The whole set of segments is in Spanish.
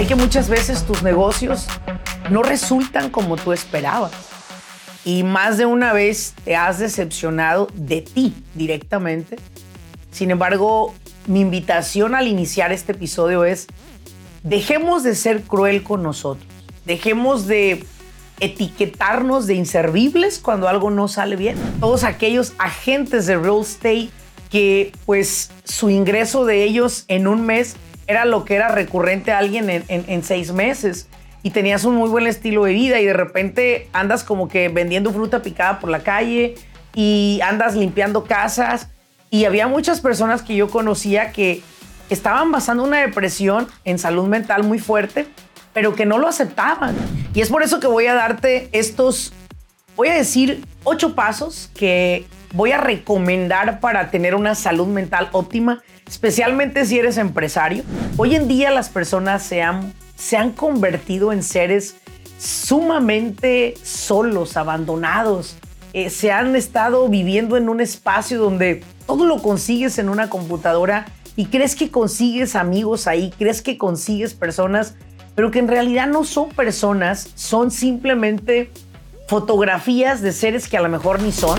Sé que muchas veces tus negocios no resultan como tú esperabas. Y más de una vez te has decepcionado de ti directamente. Sin embargo, mi invitación al iniciar este episodio es, dejemos de ser cruel con nosotros. Dejemos de etiquetarnos de inservibles cuando algo no sale bien. Todos aquellos agentes de real estate que pues su ingreso de ellos en un mes era lo que era recurrente a alguien en, seis meses. Y tenías un muy buen estilo de vida y de repente andas como que vendiendo fruta picada por la calle y andas limpiando casas. Y había muchas personas que yo conocía que estaban basando una depresión en salud mental muy fuerte, pero que no lo aceptaban. Y es por eso que voy a darte estos, voy a decir, ocho pasos que voy a recomendar para tener una salud mental óptima especialmente si eres empresario. Hoy en día las personas se han, se han convertido en seres sumamente solos, abandonados. Eh, se han estado viviendo en un espacio donde todo lo consigues en una computadora y crees que consigues amigos ahí, crees que consigues personas, pero que en realidad no son personas, son simplemente fotografías de seres que a lo mejor ni son.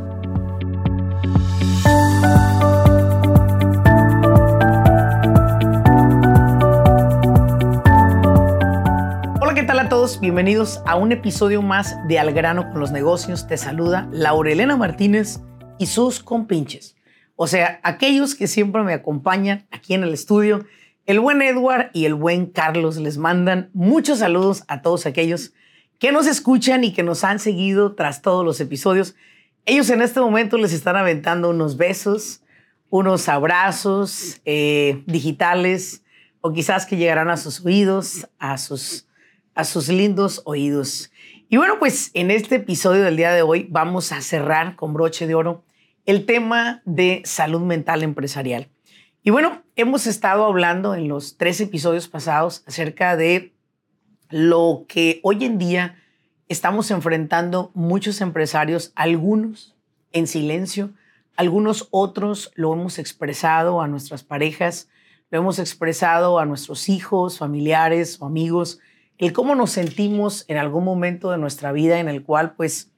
Bienvenidos a un episodio más de Al grano con los negocios. Te saluda Laurelena Martínez y sus compinches. O sea, aquellos que siempre me acompañan aquí en el estudio. El buen Edward y el buen Carlos les mandan muchos saludos a todos aquellos que nos escuchan y que nos han seguido tras todos los episodios. Ellos en este momento les están aventando unos besos, unos abrazos eh, digitales o quizás que llegarán a sus oídos, a sus a sus lindos oídos. Y bueno, pues en este episodio del día de hoy vamos a cerrar con broche de oro el tema de salud mental empresarial. Y bueno, hemos estado hablando en los tres episodios pasados acerca de lo que hoy en día estamos enfrentando muchos empresarios, algunos en silencio, algunos otros lo hemos expresado a nuestras parejas, lo hemos expresado a nuestros hijos, familiares o amigos, el cómo nos sentimos en algún momento de nuestra vida en el cual pues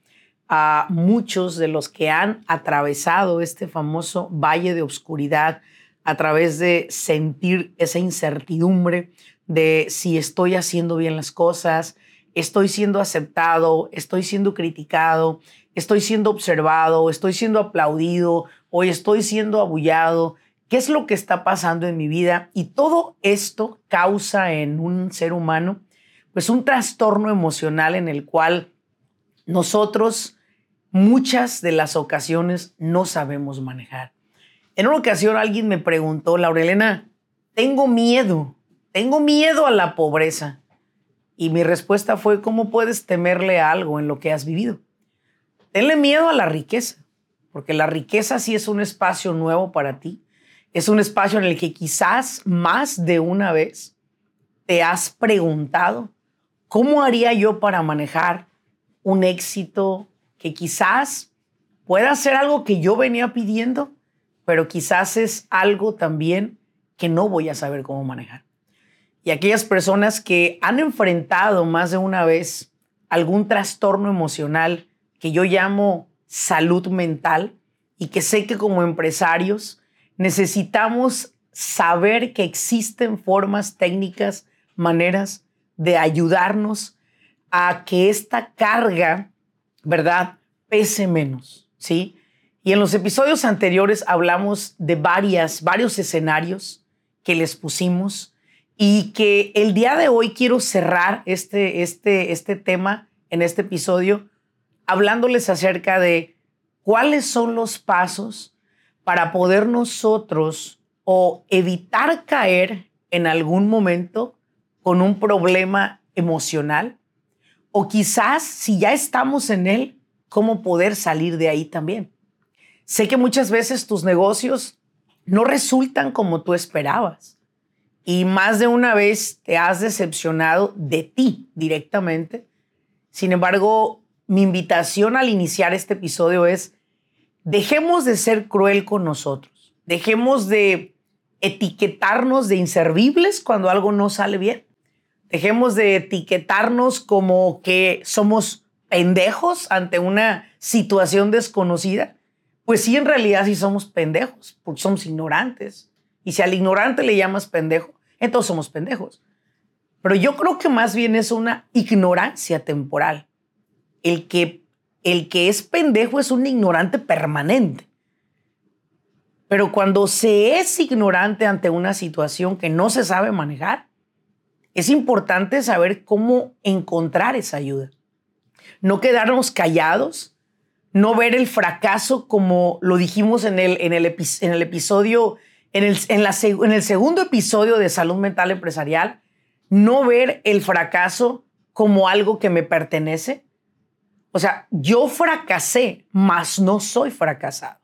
a muchos de los que han atravesado este famoso valle de oscuridad a través de sentir esa incertidumbre de si estoy haciendo bien las cosas, estoy siendo aceptado, estoy siendo criticado, estoy siendo observado, estoy siendo aplaudido o estoy siendo abullado, qué es lo que está pasando en mi vida y todo esto causa en un ser humano pues un trastorno emocional en el cual nosotros muchas de las ocasiones no sabemos manejar. En una ocasión alguien me preguntó, Laurelena, tengo miedo, tengo miedo a la pobreza. Y mi respuesta fue, ¿cómo puedes temerle a algo en lo que has vivido? Tenle miedo a la riqueza, porque la riqueza sí es un espacio nuevo para ti. Es un espacio en el que quizás más de una vez te has preguntado, ¿Cómo haría yo para manejar un éxito que quizás pueda ser algo que yo venía pidiendo, pero quizás es algo también que no voy a saber cómo manejar? Y aquellas personas que han enfrentado más de una vez algún trastorno emocional que yo llamo salud mental y que sé que como empresarios necesitamos saber que existen formas técnicas, maneras de ayudarnos a que esta carga, ¿verdad?, pese menos, ¿sí? Y en los episodios anteriores hablamos de varias, varios escenarios que les pusimos y que el día de hoy quiero cerrar este, este, este tema en este episodio hablándoles acerca de cuáles son los pasos para poder nosotros o evitar caer en algún momento con un problema emocional? O quizás si ya estamos en él, ¿cómo poder salir de ahí también? Sé que muchas veces tus negocios no resultan como tú esperabas y más de una vez te has decepcionado de ti directamente. Sin embargo, mi invitación al iniciar este episodio es, dejemos de ser cruel con nosotros, dejemos de etiquetarnos de inservibles cuando algo no sale bien, dejemos de etiquetarnos como que somos pendejos ante una situación desconocida pues sí, en realidad sí somos pendejos, porque somos ignorantes. Y si al ignorante le llamas pendejo, entonces somos pendejos. Pero yo creo que más bien es una ignorancia temporal. El que, el que es pendejo es un ignorante permanente. Pero cuando se es ignorante ante una situación que no se sabe manejar, es importante saber cómo encontrar esa ayuda. No quedarnos callados no ver el fracaso como lo dijimos en el, en el, en el episodio, en el, en, la, en el segundo episodio de Salud Mental Empresarial, no ver el fracaso como algo que me pertenece. O sea, yo fracasé, mas no soy fracasado.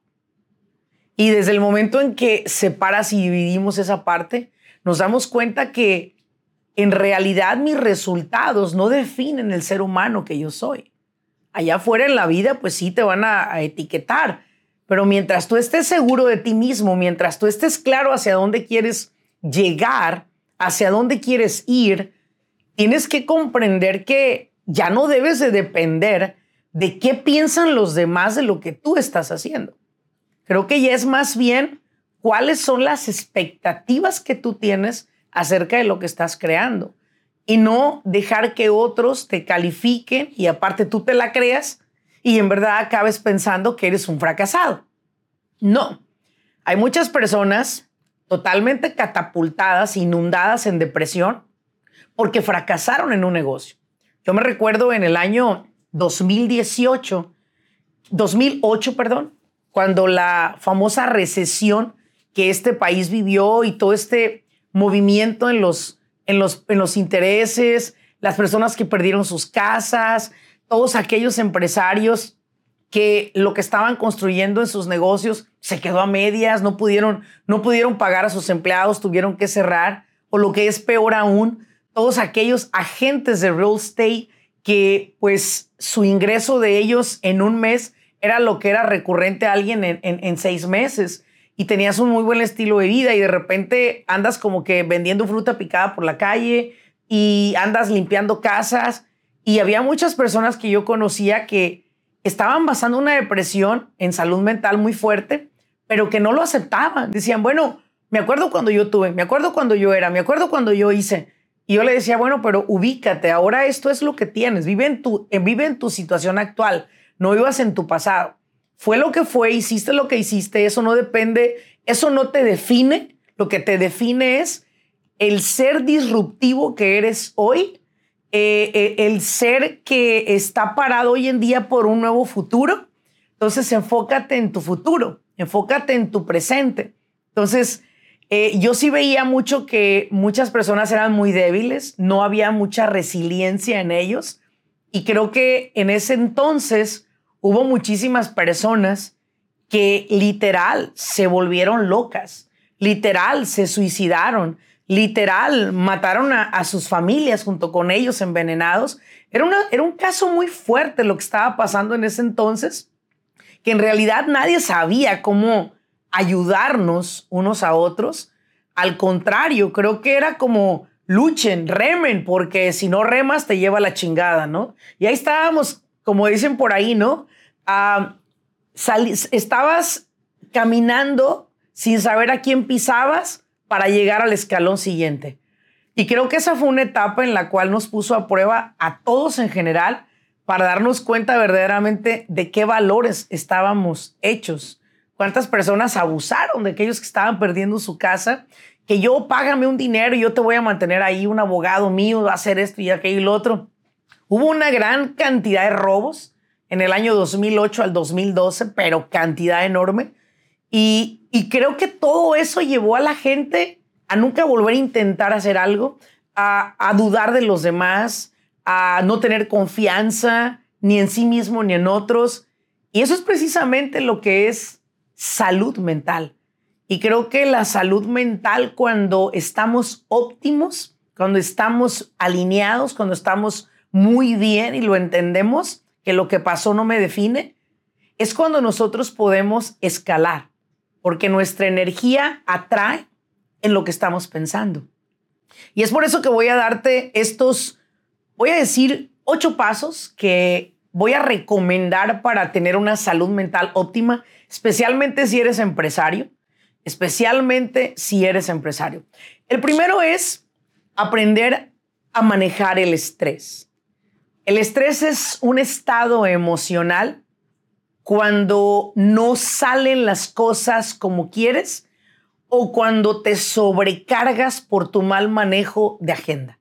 Y desde el momento en que separas y dividimos esa parte, nos damos cuenta que en realidad mis resultados no definen el ser humano que yo soy allá afuera en la vida, pues sí te van a, etiquetar. Pero mientras tú estés seguro de ti mismo, mientras tú estés claro hacia dónde quieres llegar, hacia dónde quieres ir, tienes que comprender que ya no debes de depender de qué piensan los demás de lo que tú estás haciendo. Creo que ya es más bien cuáles son las expectativas que tú tienes acerca de lo que estás creando y no dejar que otros te califiquen y aparte tú te la creas y en verdad acabes pensando que eres un fracasado. No, hay muchas personas totalmente catapultadas, inundadas en depresión porque fracasaron en un negocio. Yo me recuerdo en el año 2018, 2008, perdón, cuando la famosa recesión que este país vivió y todo este movimiento en los en los, en los intereses, las personas que perdieron sus casas, todos aquellos empresarios que lo que estaban construyendo en sus negocios se quedó a medias, no pudieron, no pudieron pagar a sus empleados, tuvieron que cerrar, o lo que es peor aún, todos aquellos agentes de real estate que pues su ingreso de ellos en un mes era lo que era recurrente a alguien en, en seis meses y tenías un muy buen estilo de vida y de repente andas como que vendiendo fruta picada por la calle y andas limpiando casas y había muchas personas que yo conocía que estaban basando una depresión en salud mental muy fuerte, pero que no lo aceptaban. Decían, bueno, me acuerdo cuando yo tuve, me acuerdo cuando yo era, me acuerdo cuando yo hice. Y yo le decía, bueno, pero ubícate, ahora esto es lo que tienes, vive en tu, vive en tu situación actual, no vivas en tu pasado fue lo que fue, hiciste lo que hiciste, eso no depende, eso no te define, lo que te define es el ser disruptivo que eres hoy, eh, eh, el ser que está parado hoy en día por un nuevo futuro. Entonces, enfócate en tu futuro, enfócate en tu presente. Entonces, eh, yo sí veía mucho que muchas personas eran muy débiles, no había mucha resiliencia en ellos. Y creo que en ese entonces hubo muchísimas personas que literal se volvieron locas, literal se suicidaron, literal mataron a, sus familias junto con ellos envenenados. Era, una, era un caso muy fuerte lo que estaba pasando en ese entonces, que en realidad nadie sabía cómo ayudarnos unos a otros. Al contrario, creo que era como luchen, remen, porque si no remas te lleva la chingada, ¿no? Y ahí estábamos, como dicen por ahí, ¿no? estabas caminando sin saber a quién pisabas para llegar al escalón siguiente. Y creo que esa fue una etapa en la cual nos puso a prueba a todos en general para darnos cuenta verdaderamente de qué valores estábamos hechos. Cuántas personas abusaron de aquellos que estaban perdiendo su casa, que yo págame un dinero y yo te voy a mantener ahí, un abogado mío va a hacer esto y aquello y lo otro. Hubo una gran cantidad de robos en el año 2008 al 2012, pero cantidad enorme. Y, creo que todo eso llevó a la gente a nunca volver a intentar hacer algo, a, a dudar de los demás, a no tener confianza ni en sí mismo ni en otros. Y eso es precisamente lo que es salud mental. Y creo que la salud mental cuando estamos óptimos, cuando estamos alineados, cuando estamos muy bien y lo entendemos, que lo que pasó no me define, es cuando nosotros podemos escalar, porque nuestra energía atrae en lo que estamos pensando. Y es por eso que voy a darte estos, voy a decir, ocho pasos que voy a recomendar para tener una salud mental óptima, especialmente si eres empresario, especialmente si eres empresario. El primero es aprender a manejar el estrés. El estrés es un estado emocional cuando no salen las cosas como quieres o cuando te sobrecargas por tu mal manejo de agenda.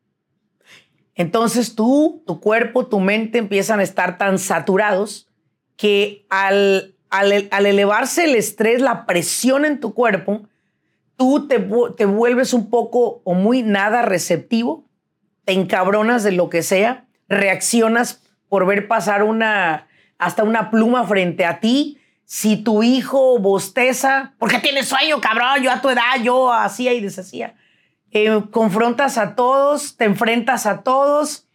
Entonces tú, tu cuerpo, tu mente empiezan a estar tan saturados que al, al, elevarse el estrés, la presión en tu cuerpo, tú te, te vuelves un poco o muy nada receptivo, te encabronas de lo que sea, reaccionas por ver pasar una, hasta una pluma frente a ti. Si tu hijo bosteza, porque tienes sueño, cabrón, yo a tu edad, yo hacía y deshacía. Eh, confrontas a todos, te enfrentas a todos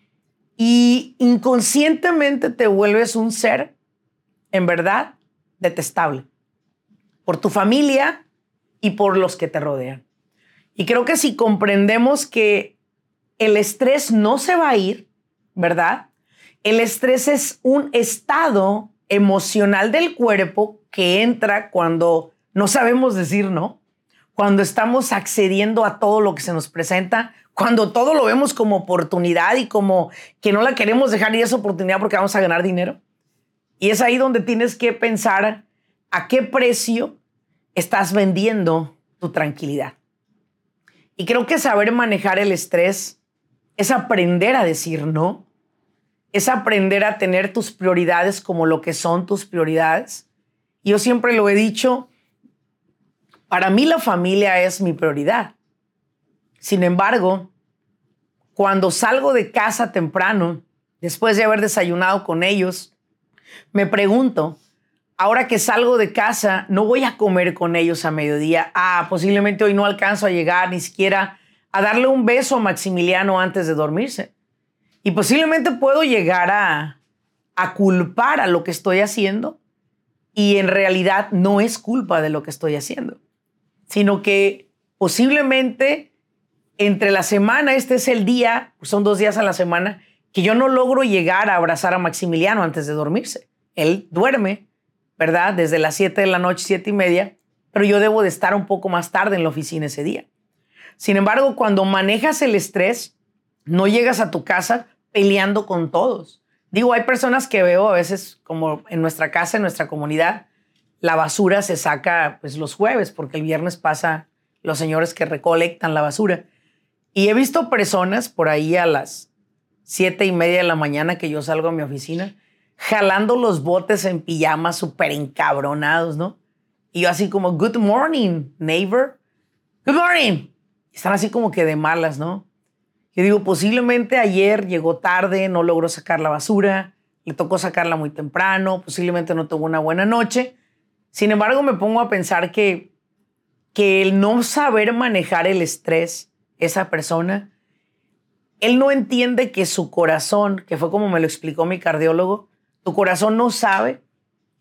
y inconscientemente te vuelves un ser, en verdad, detestable por tu familia y por los que te rodean. Y creo que si comprendemos que el estrés no se va a ir, ¿verdad? El estrés es un estado emocional del cuerpo que entra cuando no sabemos decir no cuando estamos accediendo a todo lo que se nos presenta, cuando todo lo vemos como oportunidad y como que no la queremos dejar ir esa oportunidad porque vamos a ganar dinero. Y es ahí donde tienes que pensar a qué precio estás vendiendo tu tranquilidad. Y creo que saber manejar el estrés es aprender a decir no, es aprender a tener tus prioridades como lo que son tus prioridades. Yo siempre lo he dicho, para mí la familia es mi prioridad. Sin embargo, cuando salgo de casa temprano, después de haber desayunado con ellos, me pregunto, ahora que salgo de casa, no voy a comer con ellos a mediodía. Ah, posiblemente hoy no alcanzo a llegar ni siquiera a darle un beso a Maximiliano antes de dormirse. Y posiblemente puedo llegar a, culpar a lo que estoy haciendo y en realidad no es culpa de lo que estoy haciendo sino que posiblemente entre la semana, este es el día, son dos días a la semana, que yo no logro llegar a abrazar a Maximiliano antes de dormirse. Él duerme, ¿verdad? Desde las 7 de la noche, siete y media, pero yo debo de estar un poco más tarde en la oficina ese día. Sin embargo, cuando manejas el estrés, no llegas a tu casa peleando con todos. Digo, hay personas que veo a veces como en nuestra casa, en nuestra comunidad, la basura se saca pues los jueves, porque el viernes pasa los señores que recolectan la basura. Y he visto personas por ahí a las siete y media de la mañana que yo salgo a mi oficina, jalando los botes en pijama súper encabronados, ¿no? Y yo así como, good morning, neighbor. Good morning. Están así como que de malas, ¿no? Yo digo, posiblemente ayer llegó tarde, no logró sacar la basura, le tocó sacarla muy temprano, posiblemente no tuvo una buena noche sin embargo, me pongo a pensar que, que el no saber manejar el estrés, esa persona, él no entiende que su corazón, que fue como me lo explicó mi cardiólogo, tu corazón no sabe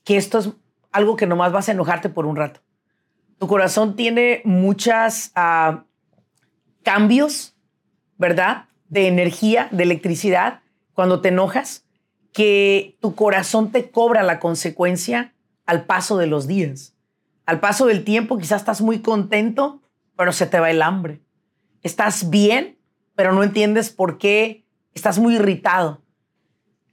que esto es algo que nomás vas a enojarte por un rato. Tu corazón tiene muchos ah, cambios, ¿verdad? De energía, de electricidad, cuando te enojas, que tu corazón te cobra la consecuencia al paso de los días. Al paso del tiempo quizás estás muy contento, pero se te va el hambre. Estás bien, pero no entiendes por qué estás muy irritado.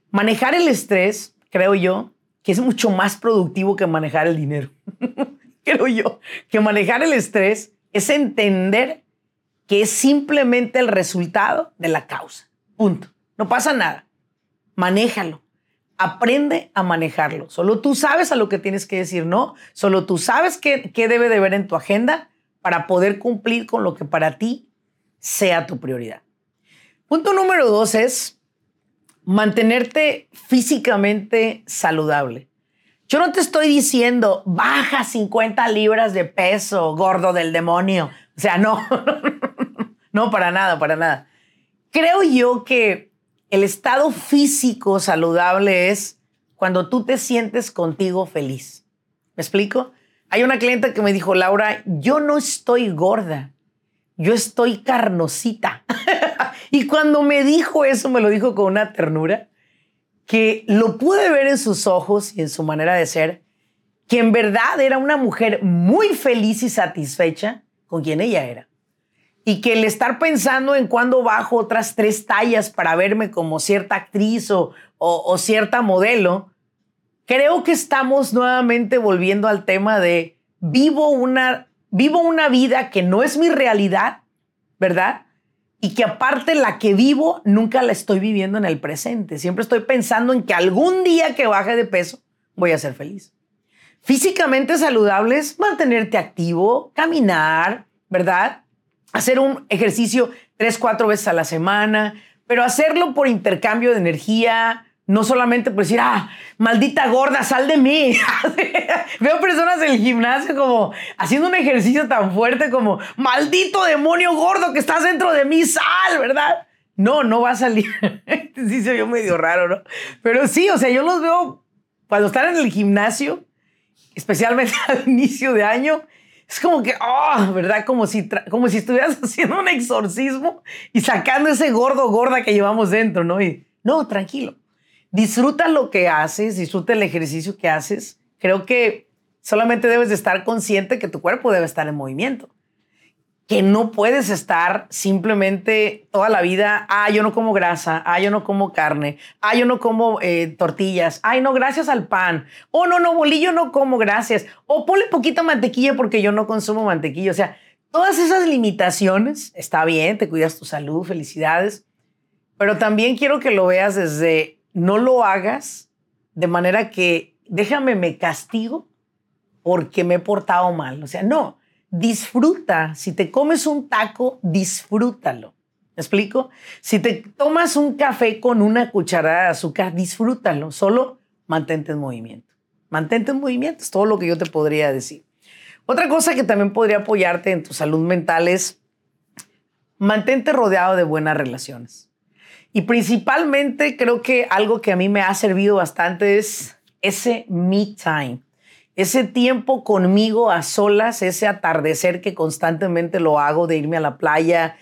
Manejar el estrés, creo yo, que es mucho más productivo que manejar el dinero. creo yo que manejar el estrés es entender que es simplemente el resultado de la causa. Punto. No pasa nada. Manéjalo. Aprende a manejarlo. Solo tú sabes a lo que tienes que decir no. Solo tú sabes qué, qué debe de ver en tu agenda. para poder cumplir con lo que para ti sea tu prioridad. Punto número dos es mantenerte físicamente saludable. Yo no te estoy diciendo, baja 50 libras de peso, gordo del demonio. O sea, no, no, para nada, para nada. Creo yo que el estado físico saludable es cuando tú te sientes contigo feliz. ¿Me explico? Hay una clienta que me dijo, Laura, yo no estoy gorda, yo estoy carnosita. y cuando me dijo eso, me lo dijo con una ternura, que lo pude ver en sus ojos y en su manera de ser, que en verdad era una mujer muy feliz y satisfecha con quien ella era. Y que el estar pensando en cuándo bajo otras tres tallas para verme como cierta actriz o, cierta modelo, creo que estamos nuevamente volviendo al tema de vivo una, vivo una vida que no es mi realidad, ¿verdad? Y que aparte la que vivo nunca la estoy viviendo en el presente. Siempre estoy pensando en que algún día que baje de peso voy a ser feliz. Físicamente saludables, mantenerte activo, caminar, ¿verdad? Hacer un ejercicio tres, cuatro veces a la semana, pero hacerlo por intercambio de energía, no solamente por decir, ah, maldita gorda, sal de mí. Veo personas en el gimnasio como haciendo un ejercicio tan fuerte como, maldito demonio gordo que estás dentro de mí, sal, ¿verdad? No, no va a salir. sí se vio medio raro, ¿no? Pero sí, o sea, yo los veo cuando están en el gimnasio, especialmente al inicio de año, es como que, oh, ¿verdad? Como si, como si estuvieras haciendo un exorcismo y sacando ese gordo gorda que llevamos dentro, ¿no? Y no, tranquilo disfruta lo que haces, disfruta el ejercicio que haces. Creo que solamente debes de estar consciente que tu cuerpo debe estar en movimiento. Que no puedes estar simplemente toda la vida, ah, yo no como grasa, ah, yo no como carne, ah, yo no como eh, tortillas, ay, no, gracias al pan, oh, no, no, bolillo no como, gracias, o ponle poquita mantequilla porque yo no consumo mantequilla. O sea, todas esas limitaciones, está bien, te cuidas tu salud, felicidades, pero también quiero que lo veas desde no lo hagas de manera que déjame me castigo porque me he portado mal. O sea, no, disfruta. Si te comes un taco, disfrútalo. ¿Me explico? Si te tomas un café con una cucharada de azúcar, disfrútalo. Solo mantente en movimiento. Mantente en movimiento, es todo lo que yo te podría decir. Otra cosa que también podría apoyarte en tu salud mental es mantente rodeado de buenas relaciones. Y principalmente creo que algo que a mí me ha servido bastante es ese me time, ese tiempo conmigo a solas, ese atardecer que constantemente lo hago de irme a la playa.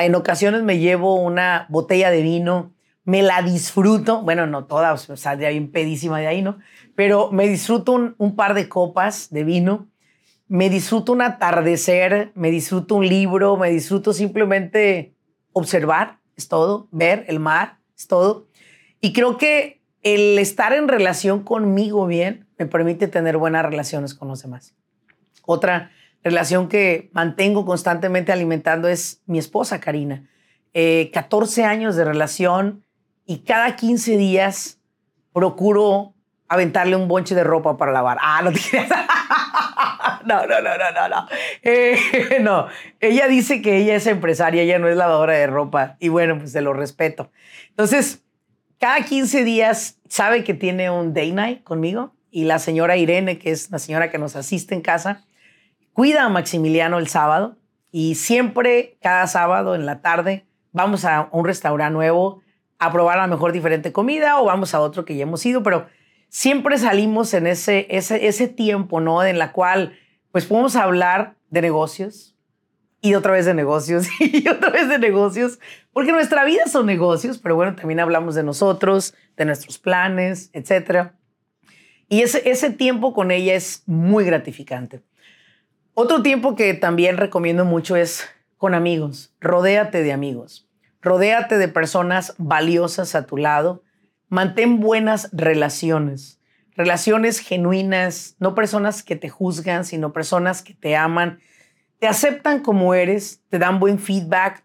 En ocasiones me llevo una botella de vino, me la disfruto, bueno, no toda, saldría bien pedísima de ahí, ¿no? Pero me disfruto un, un par de copas de vino, me disfruto un atardecer, me disfruto un libro, me disfruto simplemente observar es todo, ver el mar, es todo. Y creo que el estar en relación conmigo bien me permite tener buenas relaciones con los demás. Otra relación que mantengo constantemente alimentando es mi esposa, Karina. 14 eh, años de relación y cada 15 días procuro aventarle un bonche de ropa para lavar. Ah, no te no, no, no, no, no, no. Eh, no, ella dice que ella es empresaria, ella no es lavadora de ropa. Y bueno, pues se lo respeto. Entonces, cada 15 días sabe que tiene un day night conmigo y la señora Irene, que es la señora que nos asiste en casa, cuida a Maximiliano el sábado y siempre, cada sábado en la tarde, vamos a un restaurante nuevo a probar a lo mejor diferente comida o vamos a otro que ya hemos ido, pero siempre salimos en ese, ese, ese tiempo, ¿no? En la cual pues podemos hablar de negocios y otra vez de negocios y otra vez de negocios, porque nuestra vida son negocios, pero bueno, también hablamos de nosotros, de nuestros planes, etc. Y ese, ese tiempo con ella es muy gratificante. Otro tiempo que también recomiendo mucho es con amigos. Rodéate de amigos. Rodéate de personas valiosas a tu lado. Mantén buenas relaciones relaciones genuinas, no personas que te juzgan, sino personas que te aman, te aceptan como eres, te dan buen feedback,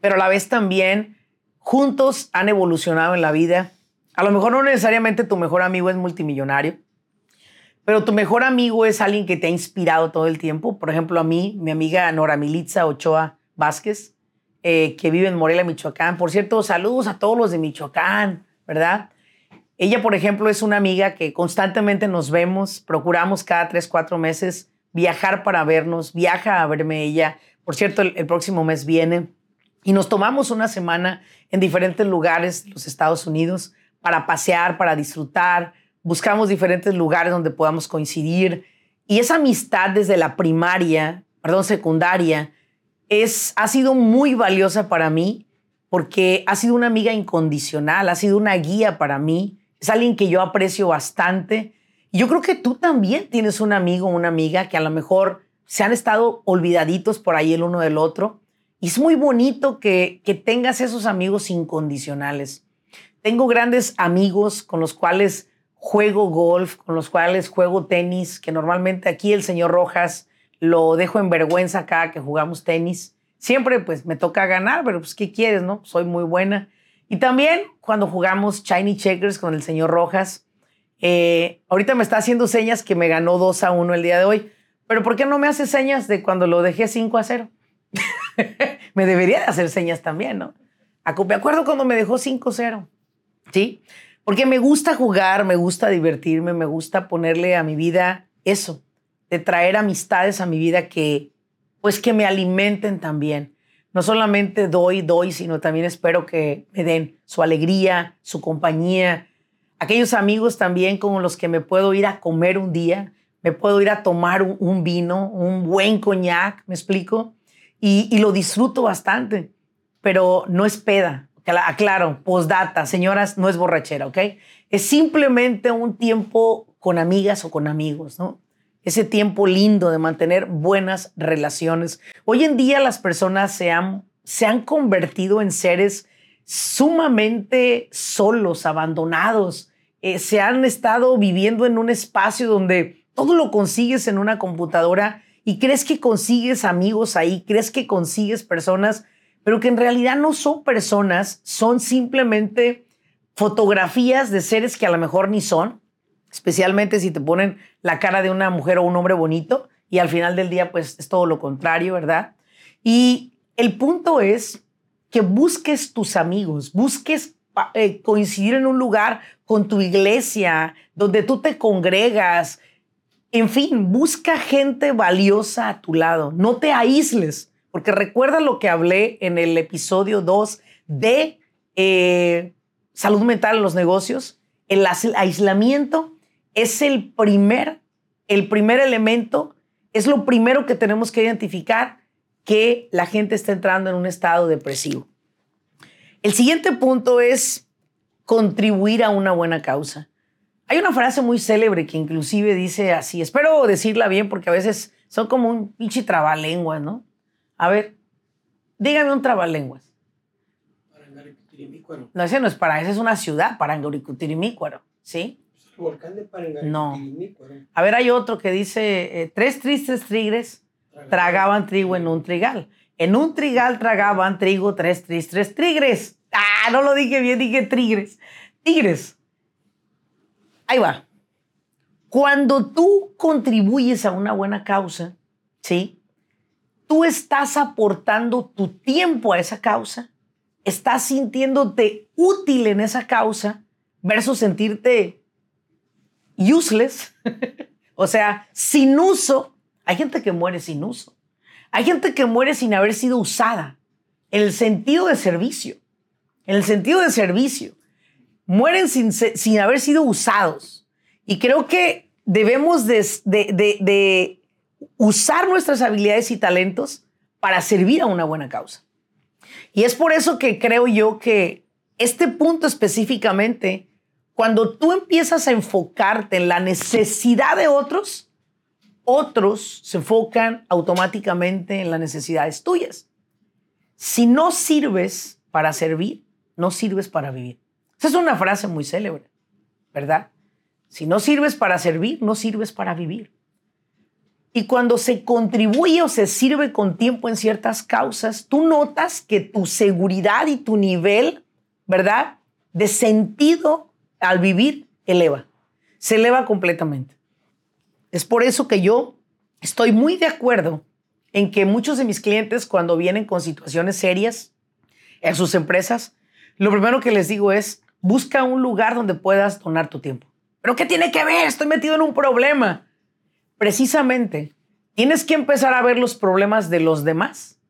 pero a la vez también juntos han evolucionado en la vida. A lo mejor no necesariamente tu mejor amigo es multimillonario, pero tu mejor amigo es alguien que te ha inspirado todo el tiempo. Por ejemplo, a mí, mi amiga Nora Militza Ochoa Vázquez, eh, que vive en Morelia, Michoacán. Por cierto, saludos a todos los de Michoacán, ¿verdad? Ella, por ejemplo, es una amiga que constantemente nos vemos, procuramos cada tres, cuatro meses viajar para vernos, viaja a verme ella. Por cierto, el, próximo mes viene y nos tomamos una semana en diferentes lugares de los Estados Unidos para pasear, para disfrutar. Buscamos diferentes lugares donde podamos coincidir. Y esa amistad desde la primaria, perdón, secundaria, es, ha sido muy valiosa para mí porque ha sido una amiga incondicional, ha sido una guía para mí es alguien que yo aprecio bastante. yo creo que tú también tienes un amigo o una amiga que a lo mejor se han estado olvidaditos por ahí el uno del otro. Y es muy bonito que, que tengas esos amigos incondicionales. Tengo grandes amigos con los cuales juego golf, con los cuales juego tenis, que normalmente aquí el señor Rojas lo dejo en vergüenza cada que jugamos tenis. Siempre pues me toca ganar, pero pues ¿qué quieres, no? Soy muy buena. Y también cuando jugamos Shiny Checkers con el señor Rojas, eh, ahorita me está haciendo señas que me ganó 2 a 1 el día de hoy. Pero ¿por qué no me hace señas de cuando lo dejé 5 a 0? me debería de hacer señas también, ¿no? Me acuerdo cuando me dejó 5 a 0. ¿Sí? Porque me gusta jugar, me gusta divertirme, me gusta ponerle a mi vida eso, de traer amistades a mi vida que, pues que me alimenten también no solamente doy, doy, sino también espero que me den su alegría, su compañía. Aquellos amigos también con los que me puedo ir a comer un día, me puedo ir a tomar un, vino, un buen coñac, ¿me explico? Y, lo disfruto bastante, pero no es peda. Aclaro, postdata, señoras, no es borrachera, ¿ok? Es simplemente un tiempo con amigas o con amigos, ¿no? ese tiempo lindo de mantener buenas relaciones. Hoy en día las personas se han, se han convertido en seres sumamente solos, abandonados. Eh, se han estado viviendo en un espacio donde todo lo consigues en una computadora y crees que consigues amigos ahí, crees que consigues personas, pero que en realidad no son personas, son simplemente fotografías de seres que a lo mejor ni son, especialmente si te ponen la cara de una mujer o un hombre bonito y al final del día pues es todo lo contrario, ¿verdad? Y el punto es que busques tus amigos, busques eh, coincidir en un lugar con tu iglesia, donde tú te congregas, en fin, busca gente valiosa a tu lado, no te aísles, porque recuerda lo que hablé en el episodio 2 de eh, salud mental en los negocios, el aislamiento es el primer, el primer elemento, es lo primero que tenemos que identificar que la gente está entrando en un estado depresivo. El siguiente punto es contribuir a una buena causa. Hay una frase muy célebre que inclusive dice así, espero decirla bien porque a veces son como un pinche trabalenguas, ¿no? A ver, dígame un trabalenguas. No, ese no es para, esa es una ciudad, Parangaricutirimícuaro, ¿sí? volcán de No. A ver, hay otro que dice, eh, tres tristes tigres tragaban trigo en un trigal. En un trigal tragaban trigo tres tristes tigres. Ah, no lo dije bien, dije tigres. Tigres. Ahí va. Cuando tú contribuyes a una buena causa, ¿sí? Tú estás aportando tu tiempo a esa causa, estás sintiéndote útil en esa causa versus sentirte useless, o sea, sin uso. Hay gente que muere sin uso. Hay gente que muere sin haber sido usada, el sentido de servicio. El sentido de servicio. Mueren sin, sin haber sido usados. Y creo que debemos de, de usar nuestras habilidades y talentos para servir a una buena causa. Y es por eso que creo yo que este punto específicamente cuando tú empiezas a enfocarte en la necesidad de otros, otros se enfocan automáticamente en las necesidades tuyas. Si no sirves para servir, no sirves para vivir. Esa es una frase muy célebre, ¿verdad? Si no sirves para servir, no sirves para vivir. Y cuando se contribuye o se sirve con tiempo en ciertas causas, tú notas que tu seguridad y tu nivel, ¿verdad? De sentido al vivir eleva, se eleva completamente. Es por eso que yo estoy muy de acuerdo en que muchos de mis clientes cuando vienen con situaciones serias en sus empresas, lo primero que les digo es, busca un lugar donde puedas donar tu tiempo. ¿Pero qué tiene que ver? Estoy metido en un problema. Precisamente, tienes que empezar a ver los problemas de los demás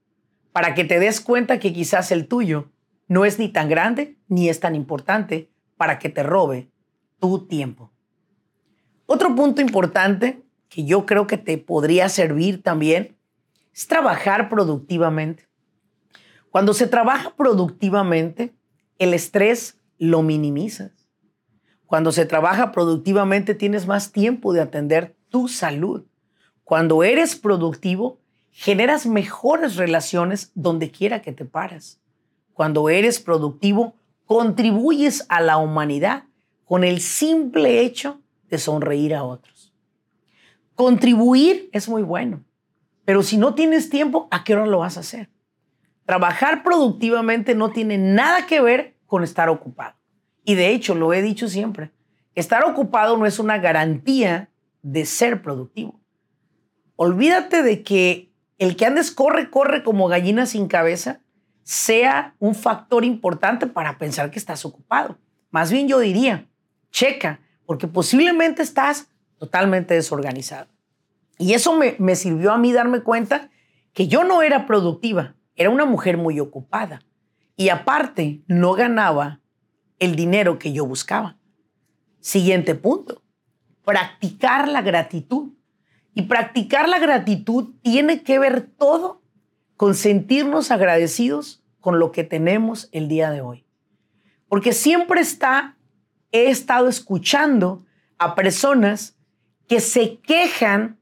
para que te des cuenta que quizás el tuyo no es ni tan grande ni es tan importante para que te robe tu tiempo. Otro punto importante que yo creo que te podría servir también es trabajar productivamente. Cuando se trabaja productivamente, el estrés lo minimizas. Cuando se trabaja productivamente, tienes más tiempo de atender tu salud. Cuando eres productivo, generas mejores relaciones donde quiera que te pares. Cuando eres productivo, contribuyes a la humanidad con el simple hecho de sonreír a otros. Contribuir es muy bueno, pero si no tienes tiempo, ¿a qué hora lo vas a hacer? Trabajar productivamente no tiene nada que ver con estar ocupado. Y de hecho, lo he dicho siempre, estar ocupado no es una garantía de ser productivo. Olvídate de que el que andes corre, corre como gallina sin cabeza sea un factor importante para pensar que estás ocupado. Más bien yo diría, checa, porque posiblemente estás totalmente desorganizado. Y eso me, me sirvió a mí darme cuenta que yo no era productiva, era una mujer muy ocupada. Y aparte, no ganaba el dinero que yo buscaba. Siguiente punto, practicar la gratitud. Y practicar la gratitud tiene que ver todo con sentirnos agradecidos con lo que tenemos el día de hoy. Porque siempre está, he estado escuchando a personas que se quejan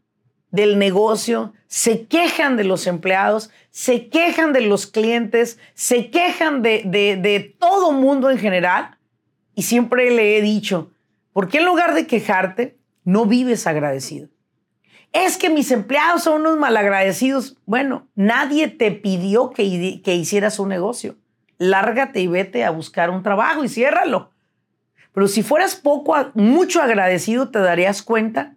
del negocio, se quejan de los empleados, se quejan de los clientes, se quejan de, de, de todo mundo en general. Y siempre le he dicho, ¿por qué en lugar de quejarte, no vives agradecido? Es que mis empleados son unos malagradecidos. Bueno, nadie te pidió que, hicieras un negocio. Lárgate y vete a buscar un trabajo y ciérralo. Pero si fueras poco, mucho agradecido, te darías cuenta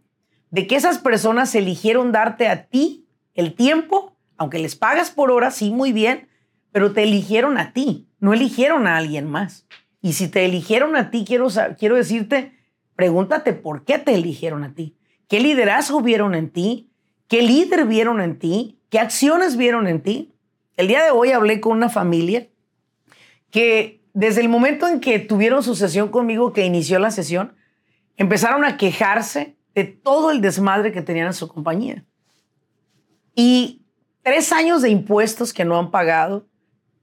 de que esas personas eligieron darte a ti el tiempo, aunque les pagas por hora, sí, muy bien, pero te eligieron a ti, no eligieron a alguien más. Y si te eligieron a ti, quiero decirte, pregúntate por qué te eligieron a ti. ¿Qué liderazgo vieron en ti? ¿Qué líder vieron en ti? ¿Qué acciones vieron en ti? El día de hoy hablé con una familia que desde el momento en que tuvieron su sesión conmigo, que inició la sesión, empezaron a quejarse de todo el desmadre que tenían en su compañía. Y tres años de impuestos que no han pagado,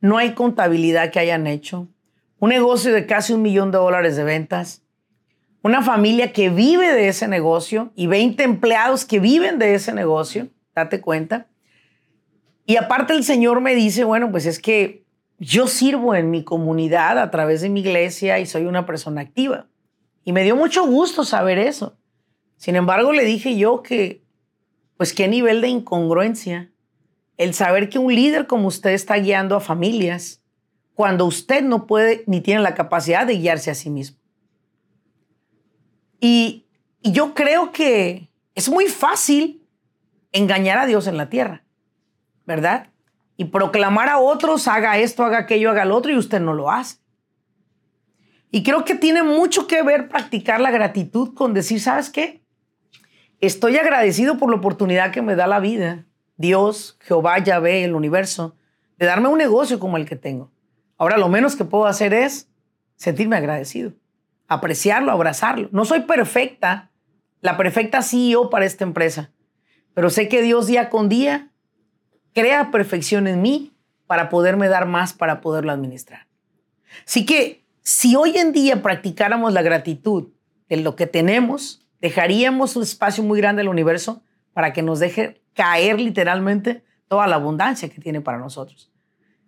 no hay contabilidad que hayan hecho, un negocio de casi un millón de dólares de ventas, una familia que vive de ese negocio y 20 empleados que viven de ese negocio, date cuenta. Y aparte el Señor me dice, bueno, pues es que yo sirvo en mi comunidad a través de mi iglesia y soy una persona activa. Y me dio mucho gusto saber eso. Sin embargo, le dije yo que, pues qué nivel de incongruencia el saber que un líder como usted está guiando a familias cuando usted no puede ni tiene la capacidad de guiarse a sí mismo. Y, yo creo que es muy fácil engañar a Dios en la tierra, ¿verdad? Y proclamar a otros, haga esto, haga aquello, haga lo otro, y usted no lo hace. Y creo que tiene mucho que ver practicar la gratitud con decir, ¿sabes qué? Estoy agradecido por la oportunidad que me da la vida, Dios, Jehová, Yahvé, el universo, de darme un negocio como el que tengo. Ahora lo menos que puedo hacer es sentirme agradecido, apreciarlo, abrazarlo. No soy perfecta, la perfecta CEO para esta empresa, pero sé que Dios día con día crea perfección en mí para poderme dar más, para poderlo administrar. Así que si hoy en día practicáramos la gratitud de lo que tenemos, dejaríamos un espacio muy grande al universo para que nos deje caer literalmente toda la abundancia que tiene para nosotros.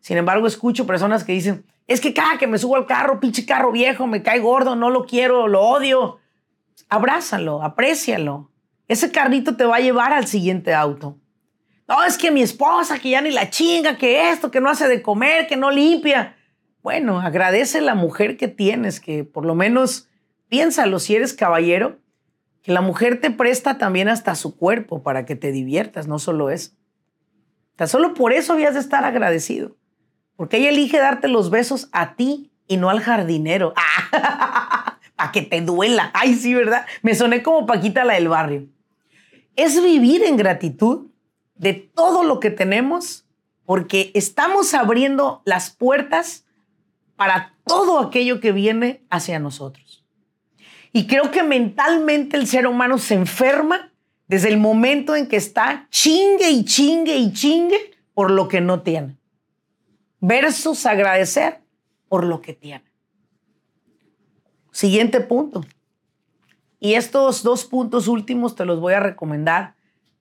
Sin embargo, escucho personas que dicen, es que cada que me subo al carro, pinche carro viejo, me cae gordo, no lo quiero, lo odio. Abrázalo, aprécialo. Ese carrito te va a llevar al siguiente auto. No, es que mi esposa, que ya ni la chinga, que esto, que no hace de comer, que no limpia. Bueno, agradece la mujer que tienes, que por lo menos piénsalo, si eres caballero, que la mujer te presta también hasta su cuerpo para que te diviertas, no solo eso. Tan solo por eso habías de estar agradecido, porque ella elige darte los besos a ti y no al jardinero. a que te duela. Ay, sí, ¿verdad? Me soné como Paquita la del barrio. Es vivir en gratitud de todo lo que tenemos porque estamos abriendo las puertas para todo aquello que viene hacia nosotros. Y creo que mentalmente el ser humano se enferma desde el momento en que está chingue y chingue y chingue por lo que no tiene, versus agradecer por lo que tiene. Siguiente punto. Y estos dos puntos últimos te los voy a recomendar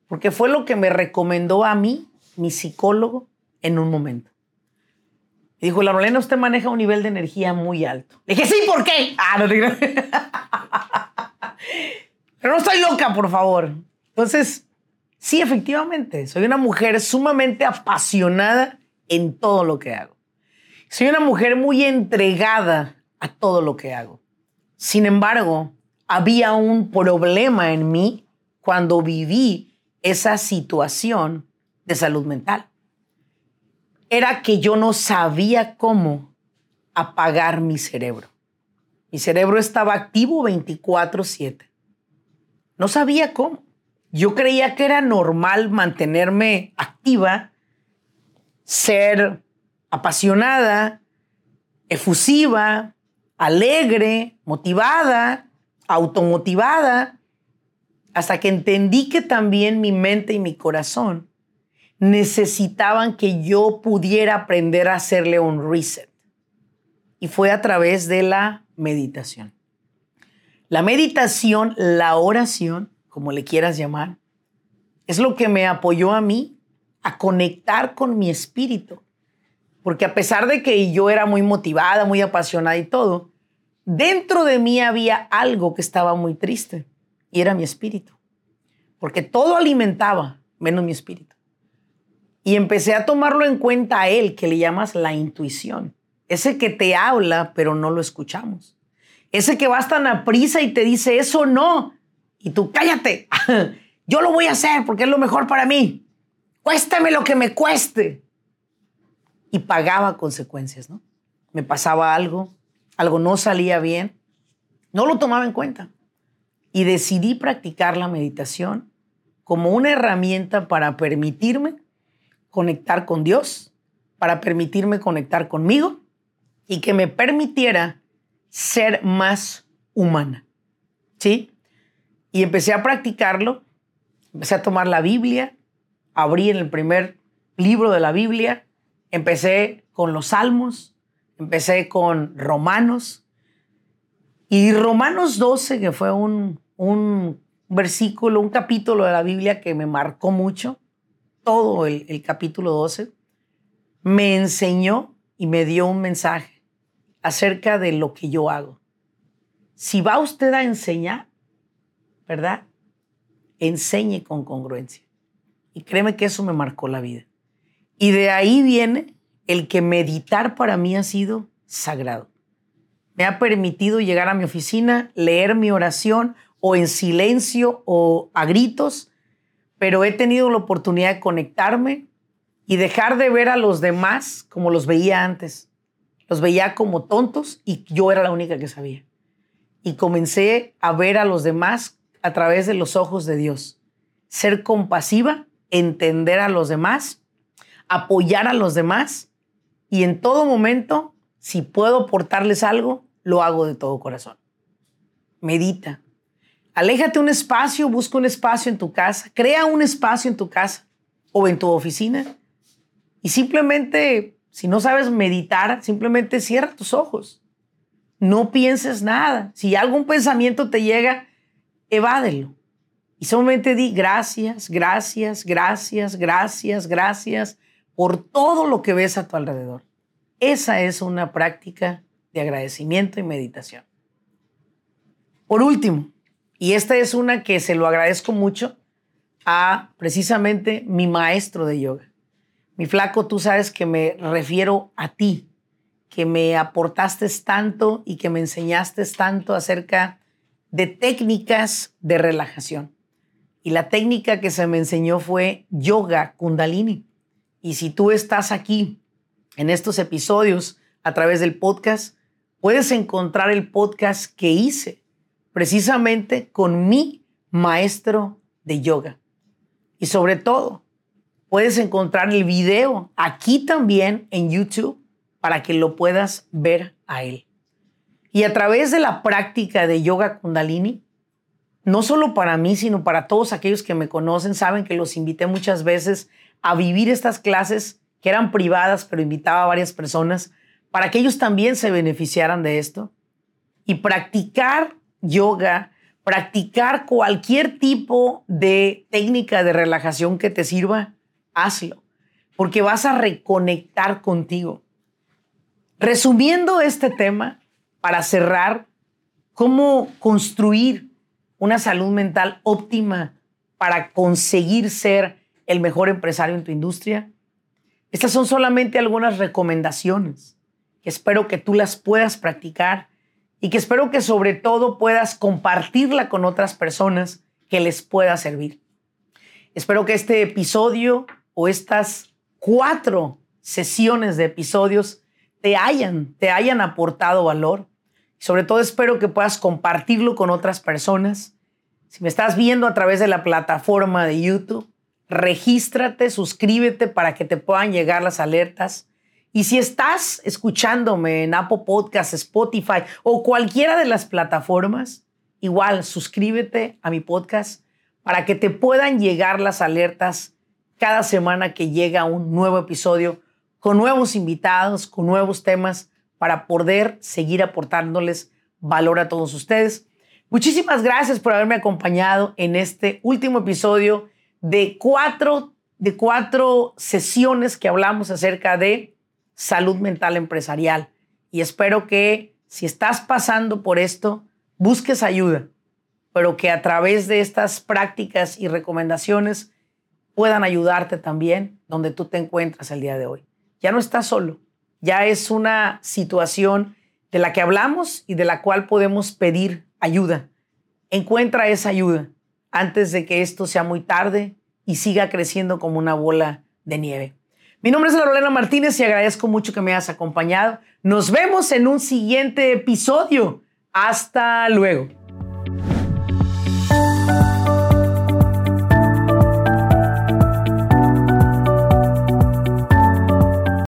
porque fue lo que me recomendó a mí mi psicólogo en un momento. Y dijo, la Rolena, usted maneja un nivel de energía muy alto. Le dije, sí, ¿por qué? Ah, no te Pero no estoy loca, por favor. Entonces, sí, efectivamente, soy una mujer sumamente apasionada en todo lo que hago. Soy una mujer muy entregada a todo lo que hago. Sin embargo, había un problema en mí cuando viví esa situación de salud mental. Era que yo no sabía cómo apagar mi cerebro. Mi cerebro estaba activo 24/7. No sabía cómo. Yo creía que era normal mantenerme activa, ser apasionada, efusiva, alegre, motivada, automotivada, hasta que entendí que también mi mente y mi corazón necesitaban que yo pudiera aprender a hacerle un reset. Y fue a través de la meditación. La meditación, la oración, como le quieras llamar, es lo que me apoyó a mí a conectar con mi espíritu, porque a pesar de que yo era muy motivada, muy apasionada y todo, dentro de mí había algo que estaba muy triste y era mi espíritu. Porque todo alimentaba menos mi espíritu. Y empecé a tomarlo en cuenta a él, que le llamas la intuición. Ese que te habla, pero no lo escuchamos. Ese que vas tan a prisa y te dice eso no. Y tú cállate. Yo lo voy a hacer porque es lo mejor para mí. Cuéstame lo que me cueste y pagaba consecuencias, ¿no? Me pasaba algo, algo no salía bien, no lo tomaba en cuenta. Y decidí practicar la meditación como una herramienta para permitirme conectar con Dios, para permitirme conectar conmigo y que me permitiera ser más humana. ¿Sí? Y empecé a practicarlo, empecé a tomar la Biblia, abrí en el primer libro de la Biblia, Empecé con los Salmos, empecé con Romanos. Y Romanos 12, que fue un, un versículo, un capítulo de la Biblia que me marcó mucho, todo el, el capítulo 12, me enseñó y me dio un mensaje acerca de lo que yo hago. Si va usted a enseñar, ¿verdad? Enseñe con congruencia. Y créeme que eso me marcó la vida. Y de ahí viene el que meditar para mí ha sido sagrado. Me ha permitido llegar a mi oficina, leer mi oración o en silencio o a gritos, pero he tenido la oportunidad de conectarme y dejar de ver a los demás como los veía antes. Los veía como tontos y yo era la única que sabía. Y comencé a ver a los demás a través de los ojos de Dios. Ser compasiva, entender a los demás apoyar a los demás y en todo momento, si puedo aportarles algo, lo hago de todo corazón. Medita. Aléjate un espacio, busca un espacio en tu casa, crea un espacio en tu casa o en tu oficina y simplemente, si no sabes meditar, simplemente cierra tus ojos. No pienses nada. Si algún pensamiento te llega, evádelo. Y solamente di gracias, gracias, gracias, gracias, gracias por todo lo que ves a tu alrededor. Esa es una práctica de agradecimiento y meditación. Por último, y esta es una que se lo agradezco mucho a precisamente mi maestro de yoga. Mi flaco, tú sabes que me refiero a ti, que me aportaste tanto y que me enseñaste tanto acerca de técnicas de relajación. Y la técnica que se me enseñó fue yoga kundalini. Y si tú estás aquí en estos episodios a través del podcast, puedes encontrar el podcast que hice precisamente con mi maestro de yoga. Y sobre todo, puedes encontrar el video aquí también en YouTube para que lo puedas ver a él. Y a través de la práctica de yoga kundalini, no solo para mí, sino para todos aquellos que me conocen, saben que los invité muchas veces a vivir estas clases que eran privadas, pero invitaba a varias personas para que ellos también se beneficiaran de esto. Y practicar yoga, practicar cualquier tipo de técnica de relajación que te sirva, hazlo, porque vas a reconectar contigo. Resumiendo este tema, para cerrar, cómo construir una salud mental óptima para conseguir ser el mejor empresario en tu industria. Estas son solamente algunas recomendaciones que espero que tú las puedas practicar y que espero que sobre todo puedas compartirla con otras personas que les pueda servir. Espero que este episodio o estas cuatro sesiones de episodios te hayan, te hayan aportado valor. Sobre todo espero que puedas compartirlo con otras personas. Si me estás viendo a través de la plataforma de YouTube, regístrate, suscríbete para que te puedan llegar las alertas. Y si estás escuchándome en Apple Podcasts, Spotify o cualquiera de las plataformas, igual suscríbete a mi podcast para que te puedan llegar las alertas cada semana que llega un nuevo episodio con nuevos invitados, con nuevos temas para poder seguir aportándoles valor a todos ustedes. Muchísimas gracias por haberme acompañado en este último episodio de cuatro, de cuatro sesiones que hablamos acerca de salud mental empresarial. Y espero que si estás pasando por esto, busques ayuda, pero que a través de estas prácticas y recomendaciones puedan ayudarte también donde tú te encuentras el día de hoy. Ya no estás solo ya es una situación de la que hablamos y de la cual podemos pedir ayuda. Encuentra esa ayuda antes de que esto sea muy tarde y siga creciendo como una bola de nieve. Mi nombre es Lorena Martínez y agradezco mucho que me hayas acompañado. Nos vemos en un siguiente episodio. Hasta luego.